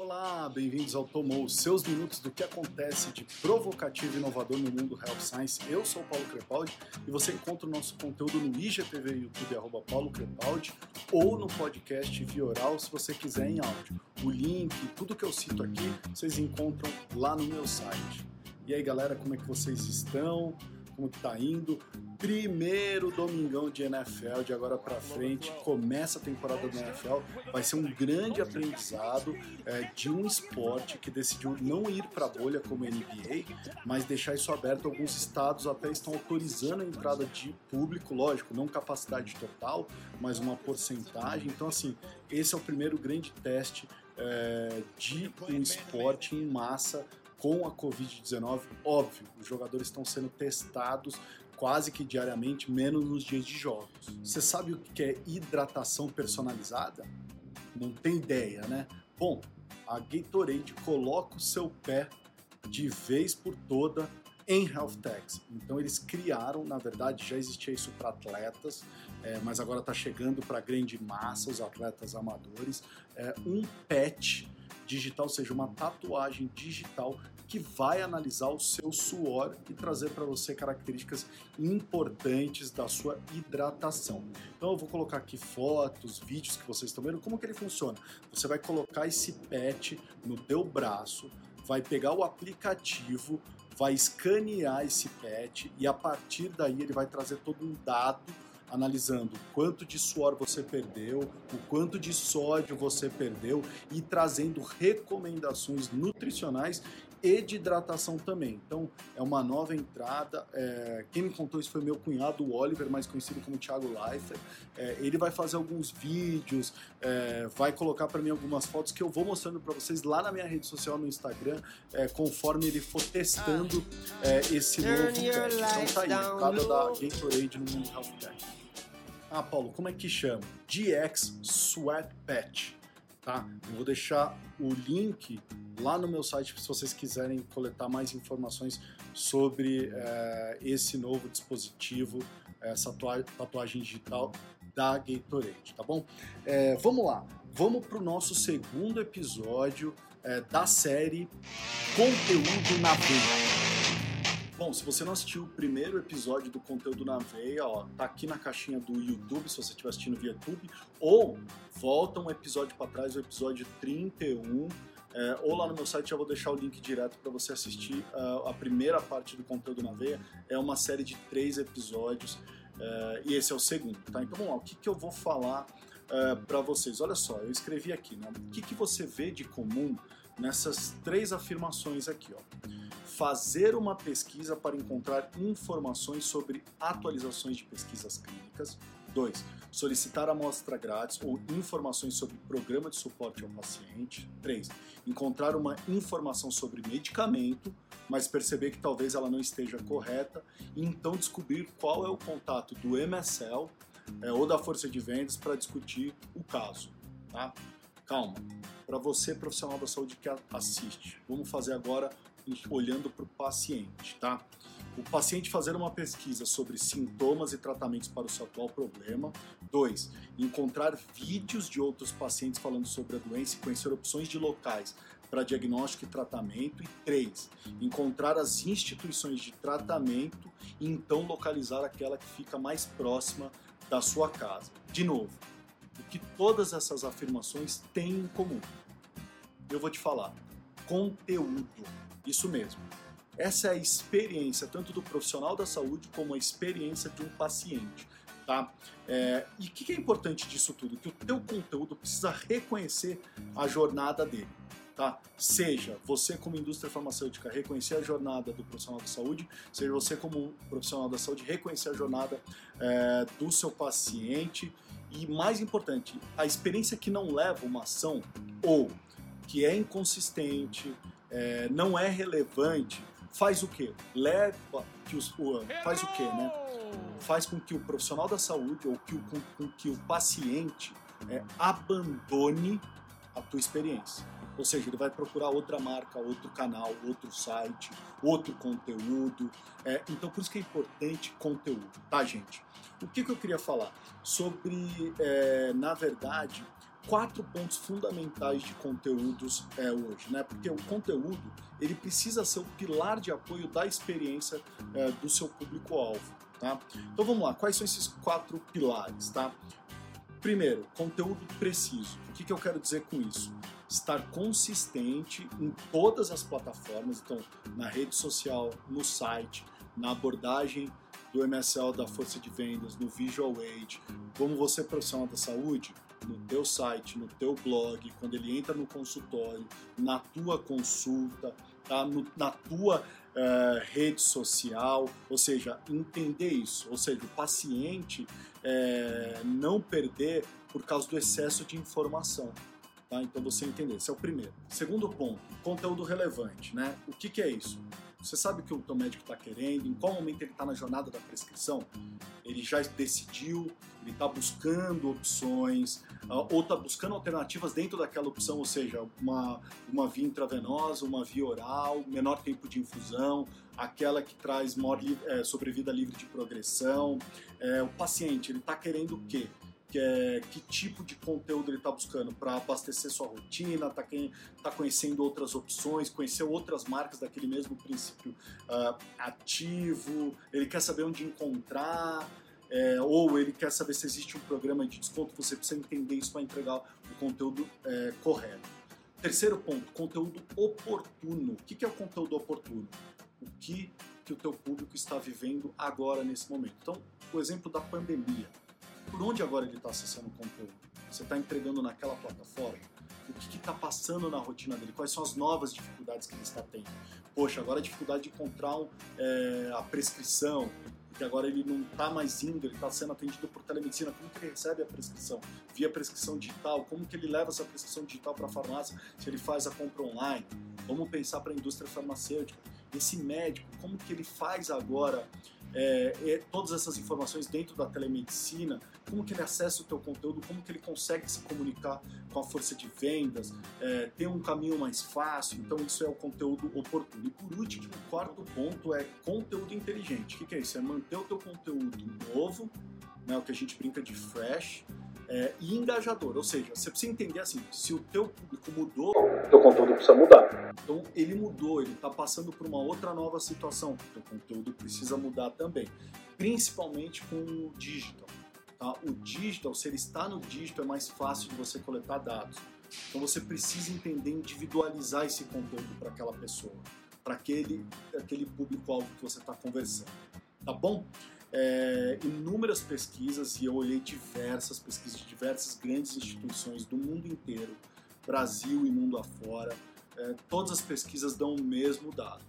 Olá, bem-vindos ao Tomou, seus minutos do que acontece de provocativo e inovador no mundo Health Science. Eu sou o Paulo Crepaldi e você encontra o nosso conteúdo no IGTV YouTube, arroba Paulo Crepaldi, ou no podcast via oral, se você quiser em áudio. O link, tudo que eu cito aqui, vocês encontram lá no meu site. E aí, galera, como é que vocês estão? Como que tá indo? primeiro domingão de NFL de agora para frente. Começa a temporada da NFL vai ser um grande aprendizado é, de um esporte que decidiu não ir para a bolha como NBA mas deixar isso aberto. Alguns estados até estão autorizando a entrada de público lógico não capacidade total mas uma porcentagem. Então assim esse é o primeiro grande teste é, de um esporte em massa com a Covid-19, óbvio, os jogadores estão sendo testados quase que diariamente, menos nos dias de jogos. Você sabe o que é hidratação personalizada? Não tem ideia, né? Bom, a Gatorade coloca o seu pé de vez por toda em health techs. Então eles criaram, na verdade já existia isso para atletas, é, mas agora está chegando para grande massa, os atletas amadores, é, um patch digital, seja, uma tatuagem digital que vai analisar o seu suor e trazer para você características importantes da sua hidratação. Então eu vou colocar aqui fotos, vídeos que vocês estão vendo, como que ele funciona. Você vai colocar esse pet no teu braço, vai pegar o aplicativo, vai escanear esse pet e a partir daí ele vai trazer todo um dado analisando quanto de suor você perdeu, o quanto de sódio você perdeu e trazendo recomendações nutricionais e de hidratação também. Então é uma nova entrada. É, quem me contou isso foi meu cunhado, o Oliver, mais conhecido como Thiago Leifert. É, ele vai fazer alguns vídeos, é, vai colocar para mim algumas fotos que eu vou mostrando para vocês lá na minha rede social no Instagram, é, conforme ele for testando é, esse novo teste. Então tá aí, entrada da Gatorade no mundo Health Tech. Ah, Paulo, como é que chama? GX Sweat Patch. Tá? Eu vou deixar o link lá no meu site se vocês quiserem coletar mais informações sobre é, esse novo dispositivo, essa tatuagem digital da Gatorade, tá bom? É, vamos lá, vamos para o nosso segundo episódio é, da série Conteúdo na Veia. Bom, se você não assistiu o primeiro episódio do Conteúdo na Veia, ó, tá aqui na caixinha do YouTube, se você estiver assistindo via YouTube, ou volta um episódio para trás, o episódio 31, é, ou lá no meu site eu vou deixar o link direto para você assistir uh, a primeira parte do Conteúdo na Veia. É uma série de três episódios uh, e esse é o segundo, tá? Então vamos lá, o que, que eu vou falar é, para vocês? Olha só, eu escrevi aqui, né? O que, que você vê de comum nessas três afirmações aqui, ó? fazer uma pesquisa para encontrar informações sobre atualizações de pesquisas clínicas. 2. Solicitar amostra grátis ou informações sobre programa de suporte ao paciente. 3. Encontrar uma informação sobre medicamento, mas perceber que talvez ela não esteja correta e então descobrir qual é o contato do MSL é, ou da força de vendas para discutir o caso. Tá? Calma. Para você, profissional da saúde que assiste, vamos fazer agora olhando para o paciente, tá? O paciente fazer uma pesquisa sobre sintomas e tratamentos para o seu atual problema. 2. Encontrar vídeos de outros pacientes falando sobre a doença e conhecer opções de locais para diagnóstico e tratamento. E 3. Encontrar as instituições de tratamento e então localizar aquela que fica mais próxima da sua casa. De novo, o que todas essas afirmações têm em comum? Eu vou te falar: conteúdo. Isso mesmo. Essa é a experiência tanto do profissional da saúde como a experiência de um paciente. Tá? É, e o que, que é importante disso tudo? Que o teu conteúdo precisa reconhecer a jornada dele. Tá? Seja você como indústria farmacêutica reconhecer a jornada do profissional da saúde, seja você como profissional da saúde reconhecer a jornada é, do seu paciente e mais importante, a experiência que não leva uma ação ou que é inconsistente, é, não é relevante, faz o quê? Leva que os, faz o quê, né? Faz com que o profissional da saúde ou que o, com, com que o paciente é, abandone a tua experiência. Ou seja, ele vai procurar outra marca, outro canal, outro site, outro conteúdo. É, então, por isso que é importante conteúdo, tá, gente? O que, que eu queria falar? Sobre, é, na verdade, quatro pontos fundamentais de conteúdos é, hoje, né? Porque o conteúdo ele precisa ser o pilar de apoio da experiência é, do seu público-alvo, tá? Então vamos lá, quais são esses quatro pilares, tá? Primeiro, conteúdo preciso. O que, que eu quero dizer com isso? Estar consistente em todas as plataformas, então na rede social, no site, na abordagem do MSL da força de vendas, no Visual Aid, como você profissional da saúde, no teu site, no teu blog, quando ele entra no consultório, na tua consulta, tá? No, na tua uh, rede social, ou seja, entender isso, ou seja, o paciente é, não perder por causa do excesso de informação. Tá? Então você entender, esse é o primeiro. Segundo ponto, conteúdo relevante, né? O que, que é isso? Você sabe o que o teu médico está querendo, em qual momento ele está na jornada da prescrição? Ele já decidiu, ele está buscando opções, uh, ou está buscando alternativas dentro daquela opção, ou seja, uma, uma via intravenosa, uma via oral, menor tempo de infusão, aquela que traz maior é, sobrevida livre de progressão. É, o paciente, ele está querendo o quê? Que, é, que tipo de conteúdo ele está buscando para abastecer sua rotina, está tá conhecendo outras opções, conhecer outras marcas daquele mesmo princípio uh, ativo, ele quer saber onde encontrar, é, ou ele quer saber se existe um programa de desconto, você precisa entender isso para entregar o conteúdo é, correto. Terceiro ponto, conteúdo oportuno. O que é o conteúdo oportuno? O que, que o teu público está vivendo agora, nesse momento. Então, o exemplo da pandemia por onde agora ele está acessando o conteúdo? Você está entregando naquela plataforma? O que está passando na rotina dele? Quais são as novas dificuldades que ele está tendo? Poxa, agora a dificuldade de encontrar é, a prescrição, porque agora ele não está mais indo, ele está sendo atendido por telemedicina. Como que ele recebe a prescrição? Via prescrição digital? Como que ele leva essa prescrição digital para a farmácia se ele faz a compra online? Vamos pensar para a indústria farmacêutica. Esse médico, como que ele faz agora é, é, todas essas informações dentro da telemedicina, como que ele acessa o teu conteúdo, como que ele consegue se comunicar com a força de vendas, é, ter um caminho mais fácil, então isso é o conteúdo oportuno. E por último, o quarto ponto é conteúdo inteligente. O que, que é isso? É manter o teu conteúdo novo, né, o que a gente brinca de fresh, é, e engajador, ou seja, você precisa entender assim, se o teu público mudou, o teu conteúdo precisa mudar. Então ele mudou, ele está passando por uma outra nova situação, o teu conteúdo precisa mudar também, principalmente com o digital. Tá? O digital, se ele está no digital, é mais fácil de você coletar dados. Então você precisa entender, individualizar esse conteúdo para aquela pessoa, para aquele, aquele público-alvo que você está conversando. Tá bom? É, inúmeras pesquisas e eu olhei diversas pesquisas de diversas grandes instituições do mundo inteiro, Brasil e mundo afora. É, todas as pesquisas dão o mesmo dado,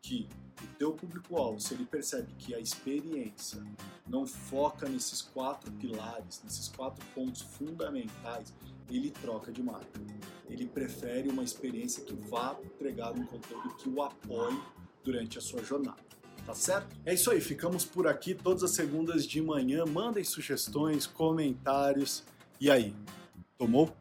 que o teu público-alvo, se ele percebe que a experiência não foca nesses quatro pilares, nesses quatro pontos fundamentais, ele troca de marca. Ele prefere uma experiência que vá entregar um conteúdo que o apoie durante a sua jornada tá certo? É isso aí, ficamos por aqui todas as segundas de manhã. Mandem sugestões, comentários. E aí, tomou?